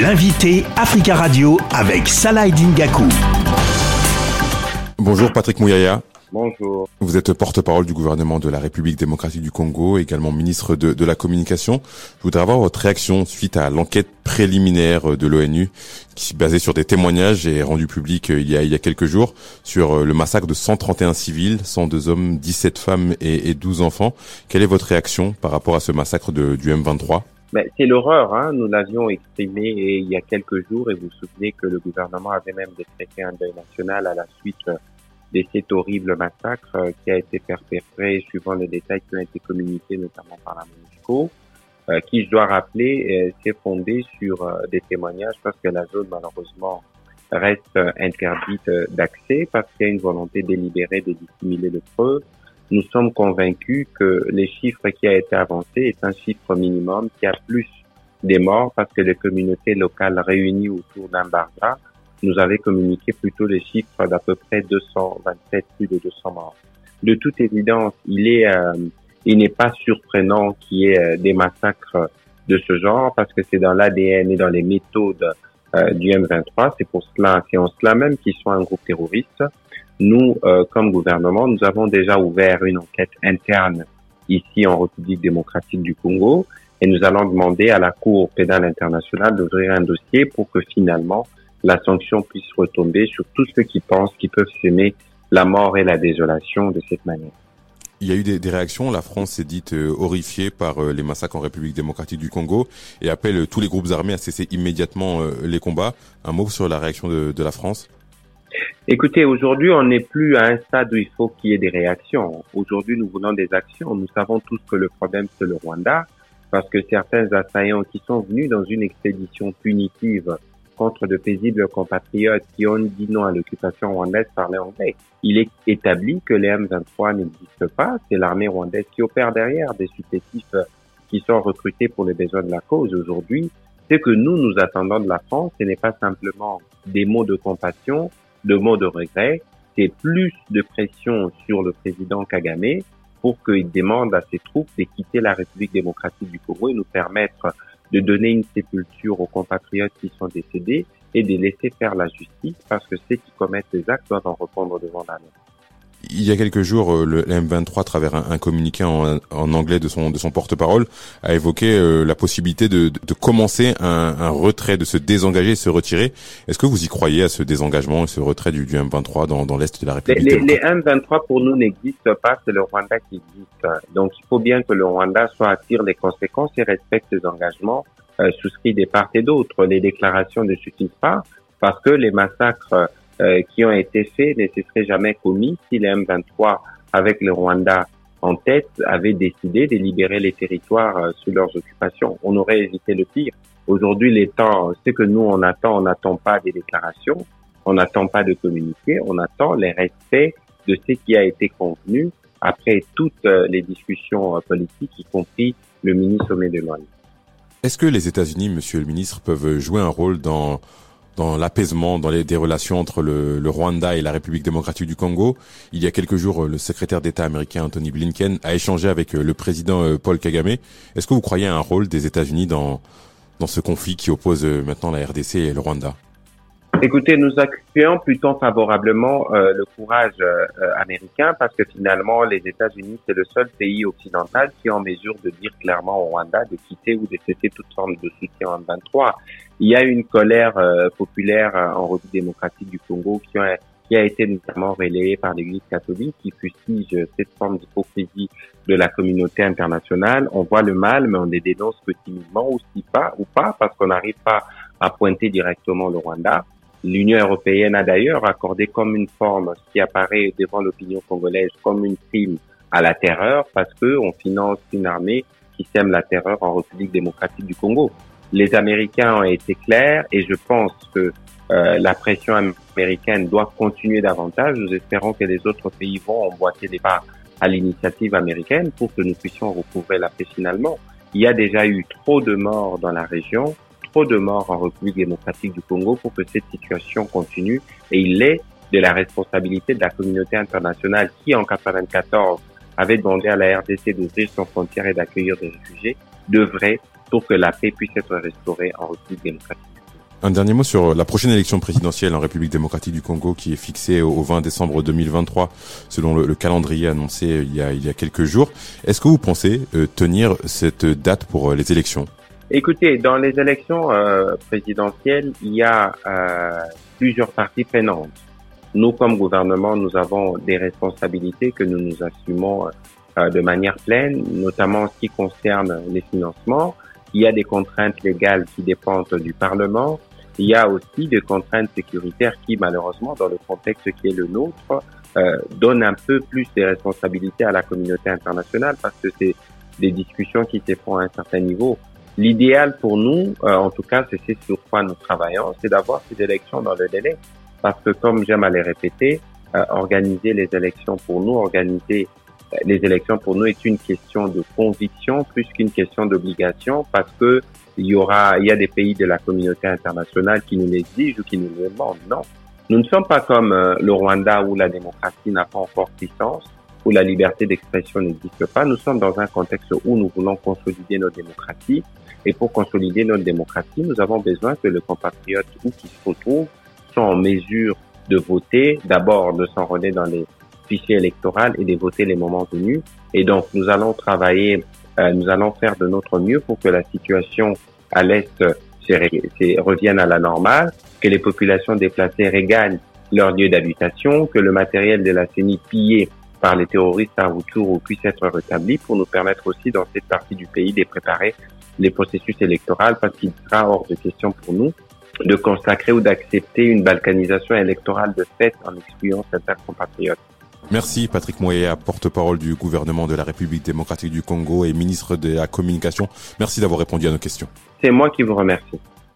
L'invité Africa Radio avec Salah Dingaku. Bonjour Patrick Mouyaya. Bonjour. Vous êtes porte-parole du gouvernement de la République démocratique du Congo, également ministre de, de, la Communication. Je voudrais avoir votre réaction suite à l'enquête préliminaire de l'ONU, qui basée sur des témoignages et rendue publique il y a, il y a quelques jours, sur le massacre de 131 civils, 102 hommes, 17 femmes et, et 12 enfants. Quelle est votre réaction par rapport à ce massacre de, du M23 ben, c'est l'horreur, hein. nous l'avions exprimé il y a quelques jours et vous vous souvenez que le gouvernement avait même décrété un deuil national à la suite de cet horrible massacre euh, qui a été perpétré suivant les détails qui ont été communiqués notamment par la MONUSCO, euh, qui, je dois rappeler, s'est fondé sur euh, des témoignages parce que la zone, malheureusement, reste interdite d'accès parce qu'il y a une volonté délibérée de dissimuler le preuves. Nous sommes convaincus que les chiffres qui a été avancé est un chiffre minimum, qui a plus des morts parce que les communautés locales réunies autour d'un nous avait communiqué plutôt les chiffres d'à peu près 227, plus de 200 morts. De toute évidence, il est, euh, il n'est pas surprenant qu'il y ait euh, des massacres de ce genre parce que c'est dans l'ADN et dans les méthodes euh, du M23. C'est pour cela, c'est en cela même qu'ils sont un groupe terroriste. Nous, comme gouvernement, nous avons déjà ouvert une enquête interne ici en République démocratique du Congo et nous allons demander à la Cour pénale internationale d'ouvrir un dossier pour que finalement la sanction puisse retomber sur tous ceux qui pensent qu'ils peuvent s'aimer la mort et la désolation de cette manière. Il y a eu des, réactions. La France s'est dite euh, horrifiée par euh, les massacres en République démocratique du Congo et appelle euh, tous les groupes armés à cesser immédiatement les combats. Un mot sur la réaction de la France? Écoutez, aujourd'hui, on n'est plus à un stade où il faut qu'il y ait des réactions. Aujourd'hui, nous voulons des actions. Nous savons tous que le problème, c'est le Rwanda, parce que certains assaillants qui sont venus dans une expédition punitive contre de paisibles compatriotes qui ont dit non à l'occupation rwandaise par les Anglais. Il est établi que les M23 n'existent pas. C'est l'armée rwandaise qui opère derrière des supplétifs qui sont recrutés pour les besoins de la cause aujourd'hui. Ce que nous, nous attendons de la France, ce n'est pas simplement des mots de compassion, de mots de regret, c'est plus de pression sur le président Kagame pour qu'il demande à ses troupes de quitter la République démocratique du Congo et nous permettre de donner une sépulture aux compatriotes qui sont décédés et de laisser faire la justice parce que ceux qui commettent ces actes doivent en répondre devant la loi. Il y a quelques jours, euh, le M23, à travers un, communiqué en, anglais de son, de son porte-parole, a évoqué euh, la possibilité de, de commencer un, un, retrait, de se désengager, se retirer. Est-ce que vous y croyez à ce désengagement et ce retrait du, du M23 dans, dans l'est de la République? Les, les, M23 pour nous n'existent pas, c'est le Rwanda qui existe. Donc il faut bien que le Rwanda soit attire les conséquences et respecte ses engagements euh, souscrits des parts et d'autres. Les déclarations ne suffisent pas parce que les massacres euh, qui ont été faits ne se seraient jamais commis si les M23, avec le Rwanda en tête, avaient décidé de libérer les territoires euh, sous leurs occupations. On aurait évité le pire. Aujourd'hui, les temps, ce que nous on attend, on n'attend pas des déclarations, on n'attend pas de communiquer, on attend les respects de ce qui a été convenu après toutes euh, les discussions politiques, y compris le ministre sommet de Est-ce que les États-Unis, Monsieur le ministre, peuvent jouer un rôle dans dans l'apaisement, dans les des relations entre le, Rwanda et la République démocratique du Congo. Il y a quelques jours, le secrétaire d'État américain Anthony Blinken a échangé avec euh, le président euh, Paul Kagame. Est-ce que vous croyez à un rôle des États-Unis dans dans ce conflit qui oppose euh, maintenant la RDC et le Rwanda? Écoutez, nous accueillons plutôt favorablement euh, le courage euh, américain parce que finalement, les États-Unis, c'est le seul pays occidental qui est en mesure de dire clairement au Rwanda de quitter ou de cesser toute forme de soutien en 23. Il y a une colère euh, populaire en République démocratique du Congo qui a, qui a été notamment relayée par l'Église catholique qui fustige cette forme d'hypocrisie de la communauté internationale. On voit le mal, mais on les dénonce que timidement ou si pas ou pas parce qu'on n'arrive pas à pointer directement le Rwanda. L'Union européenne a d'ailleurs accordé comme une forme qui apparaît devant l'opinion congolaise comme une prime à la terreur parce que on finance une armée qui sème la terreur en République démocratique du Congo. Les Américains ont été clairs et je pense que euh, la pression américaine doit continuer davantage. Nous espérons que les autres pays vont emboîter des pas à l'initiative américaine pour que nous puissions recouvrer la paix finalement. Il y a déjà eu trop de morts dans la région de morts en République démocratique du Congo pour que cette situation continue et il est de la responsabilité de la communauté internationale qui, en 94, avait demandé à la RDC d'ouvrir son frontière et d'accueillir des réfugiés, devrait pour que la paix puisse être restaurée en République démocratique. Un dernier mot sur la prochaine élection présidentielle en République démocratique du Congo qui est fixée au 20 décembre 2023 selon le, calendrier annoncé il y, a, il y a quelques jours. Est-ce que vous pensez euh, tenir cette date pour euh, les élections? Écoutez, dans les élections euh, présidentielles, il y a plusieurs parties prenantes. Nous, comme gouvernement, nous avons des responsabilités que nous nous assumons de manière pleine, notamment en ce qui concerne les financements. Il y a des contraintes légales qui dépendent du Parlement. Il y a aussi des contraintes sécuritaires qui, malheureusement, dans le contexte qui est le nôtre, euh, donnent un peu plus de responsabilités à la communauté internationale parce que c'est des discussions qui se font à un certain niveau. L'idéal pour nous, euh, en tout cas, c'est sur quoi nous travaillons, c'est d'avoir ces élections dans le délai. Parce que, comme j'aime à les répéter, euh, organiser les élections pour nous, organiser les élections pour nous est une question de conviction plus qu'une question d'obligation parce que il y aura, il y a des pays de la communauté internationale qui nous l'exigent ou qui nous le demandent. Non. Nous ne sommes pas comme euh, le Rwanda où la démocratie n'a pas encore puissance, où la liberté d'expression n'existe pas. Nous sommes dans un contexte où nous voulons consolider nos démocraties. Et pour consolider notre démocratie, nous avons besoin que les compatriotes où qu'ils se retrouvent soient en mesure de voter, d'abord de s'enrôler dans les fichier électoral et de voter les moments venus. Et donc, nous allons travailler, euh, nous allons faire de notre mieux pour que la situation à l'Est revienne à la normale, que les populations déplacées regagnent leur lieu d'habitation, que le matériel de la CENI pillé par les terroristes à retour puisse être rétabli pour nous permettre aussi dans cette partie du pays de préparer les processus électoraux parce qu'il sera hors de question pour nous de consacrer ou d'accepter une balkanisation électorale de fait en excluant certains compatriotes. Merci Patrick Moya, porte-parole du gouvernement de la République démocratique du Congo et ministre de la Communication. Merci d'avoir répondu à nos questions. C'est moi qui vous remercie.